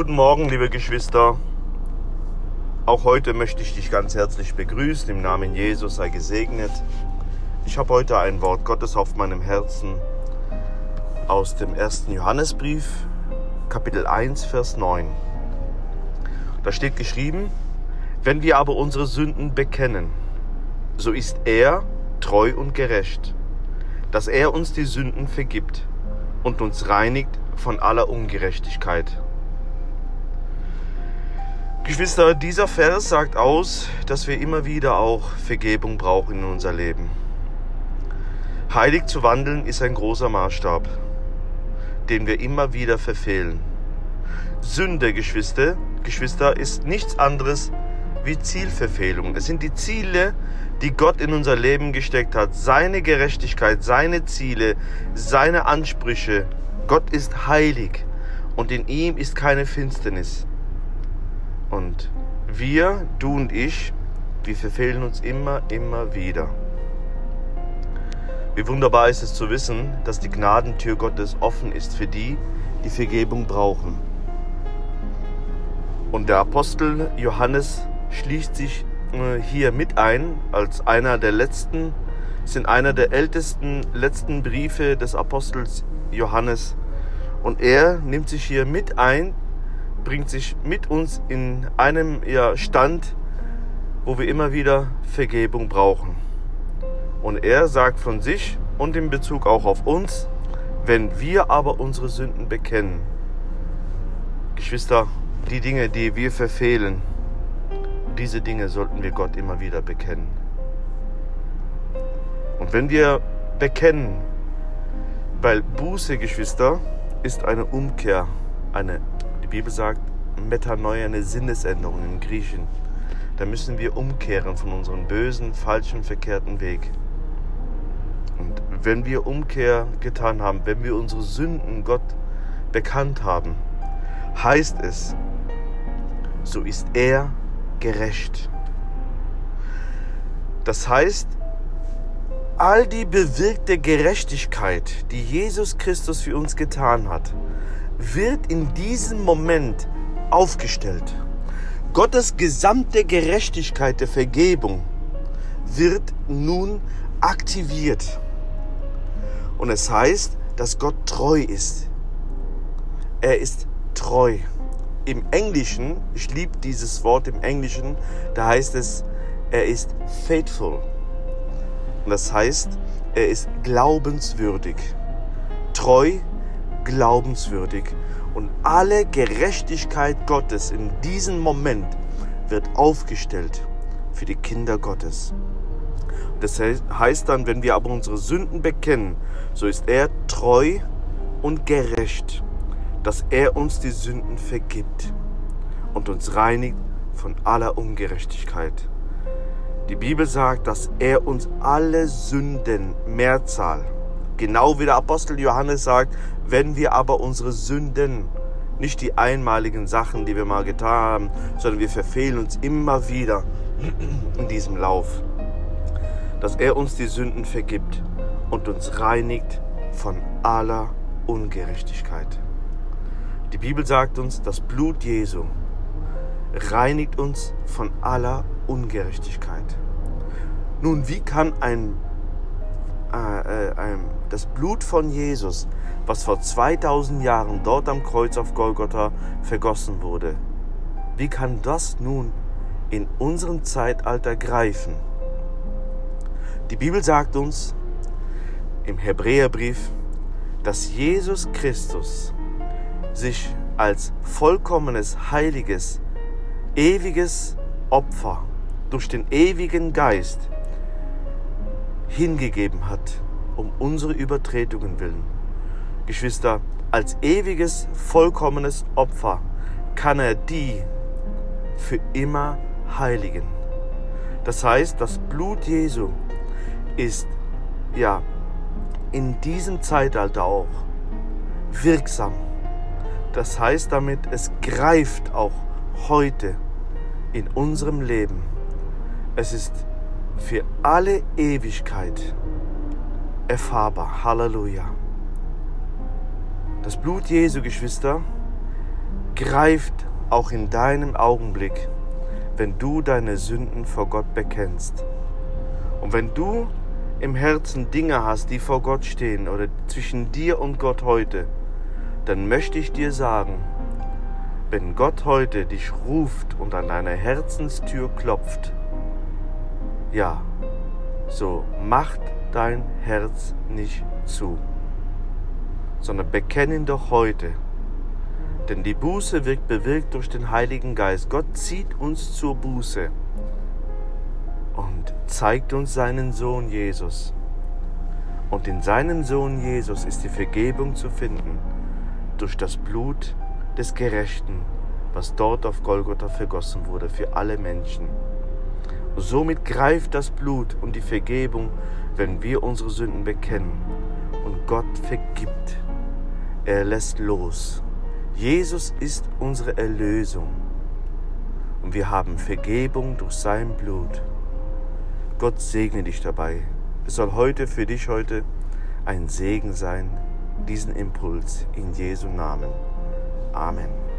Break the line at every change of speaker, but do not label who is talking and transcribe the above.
Guten Morgen, liebe Geschwister. Auch heute möchte ich dich ganz herzlich begrüßen. Im Namen Jesus sei gesegnet. Ich habe heute ein Wort Gottes auf meinem Herzen aus dem ersten Johannesbrief, Kapitel 1, Vers 9. Da steht geschrieben, wenn wir aber unsere Sünden bekennen, so ist er treu und gerecht, dass er uns die Sünden vergibt und uns reinigt von aller Ungerechtigkeit. Geschwister, dieser Vers sagt aus, dass wir immer wieder auch Vergebung brauchen in unser Leben. Heilig zu wandeln ist ein großer Maßstab, den wir immer wieder verfehlen. Sünde, Geschwister, Geschwister, ist nichts anderes wie Zielverfehlung. Es sind die Ziele, die Gott in unser Leben gesteckt hat. Seine Gerechtigkeit, seine Ziele, seine Ansprüche. Gott ist heilig und in ihm ist keine Finsternis. Und wir, du und ich, wir verfehlen uns immer, immer wieder. Wie wunderbar ist es zu wissen, dass die Gnadentür Gottes offen ist für die, die Vergebung brauchen. Und der Apostel Johannes schließt sich äh, hier mit ein als einer der letzten, sind einer der ältesten letzten Briefe des Apostels Johannes. Und er nimmt sich hier mit ein bringt sich mit uns in einem ja, Stand, wo wir immer wieder Vergebung brauchen. Und er sagt von sich und in Bezug auch auf uns, wenn wir aber unsere Sünden bekennen, Geschwister, die Dinge, die wir verfehlen, diese Dinge sollten wir Gott immer wieder bekennen. Und wenn wir bekennen, weil Buße, Geschwister, ist eine Umkehr, eine Bibel sagt, Metanoia, eine Sinnesänderung im Griechen. Da müssen wir umkehren von unserem bösen, falschen, verkehrten Weg. Und wenn wir Umkehr getan haben, wenn wir unsere Sünden Gott bekannt haben, heißt es, so ist er gerecht. Das heißt, all die bewirkte Gerechtigkeit, die Jesus Christus für uns getan hat, wird in diesem Moment aufgestellt. Gottes gesamte Gerechtigkeit der Vergebung wird nun aktiviert. Und es heißt, dass Gott treu ist. Er ist treu. Im Englischen, ich liebe dieses Wort im Englischen, da heißt es, er ist faithful. Und das heißt, er ist glaubenswürdig. Treu glaubenswürdig und alle Gerechtigkeit Gottes in diesem Moment wird aufgestellt für die Kinder Gottes. Das heißt dann, wenn wir aber unsere Sünden bekennen, so ist er treu und gerecht, dass er uns die Sünden vergibt und uns reinigt von aller Ungerechtigkeit. Die Bibel sagt, dass er uns alle Sünden, Mehrzahl, genau wie der Apostel Johannes sagt, wenn wir aber unsere Sünden, nicht die einmaligen Sachen, die wir mal getan haben, sondern wir verfehlen uns immer wieder in diesem Lauf, dass er uns die Sünden vergibt und uns reinigt von aller Ungerechtigkeit. Die Bibel sagt uns, das Blut Jesu reinigt uns von aller Ungerechtigkeit. Nun, wie kann ein, äh, äh, ein, das Blut von Jesus was vor 2000 Jahren dort am Kreuz auf Golgotha vergossen wurde. Wie kann das nun in unserem Zeitalter greifen? Die Bibel sagt uns im Hebräerbrief, dass Jesus Christus sich als vollkommenes, heiliges, ewiges Opfer durch den ewigen Geist hingegeben hat, um unsere Übertretungen willen Geschwister, als ewiges, vollkommenes Opfer kann er die für immer heiligen. Das heißt, das Blut Jesu ist ja in diesem Zeitalter auch wirksam. Das heißt damit, es greift auch heute in unserem Leben. Es ist für alle Ewigkeit erfahrbar. Halleluja. Das Blut Jesu, Geschwister, greift auch in deinem Augenblick, wenn du deine Sünden vor Gott bekennst. Und wenn du im Herzen Dinge hast, die vor Gott stehen oder zwischen dir und Gott heute, dann möchte ich dir sagen, wenn Gott heute dich ruft und an deine Herzenstür klopft, ja, so macht dein Herz nicht zu, sondern bekenne ihn doch heute. Denn die Buße wird bewirkt durch den Heiligen Geist. Gott zieht uns zur Buße und zeigt uns seinen Sohn Jesus. Und in seinem Sohn Jesus ist die Vergebung zu finden durch das Blut des Gerechten, was dort auf Golgotha vergossen wurde für alle Menschen. Und somit greift das Blut und die Vergebung, wenn wir unsere Sünden bekennen. Und Gott vergibt. Er lässt los. Jesus ist unsere Erlösung. Und wir haben Vergebung durch sein Blut. Gott segne dich dabei. Es soll heute für dich heute ein Segen sein, diesen Impuls in Jesu Namen. Amen.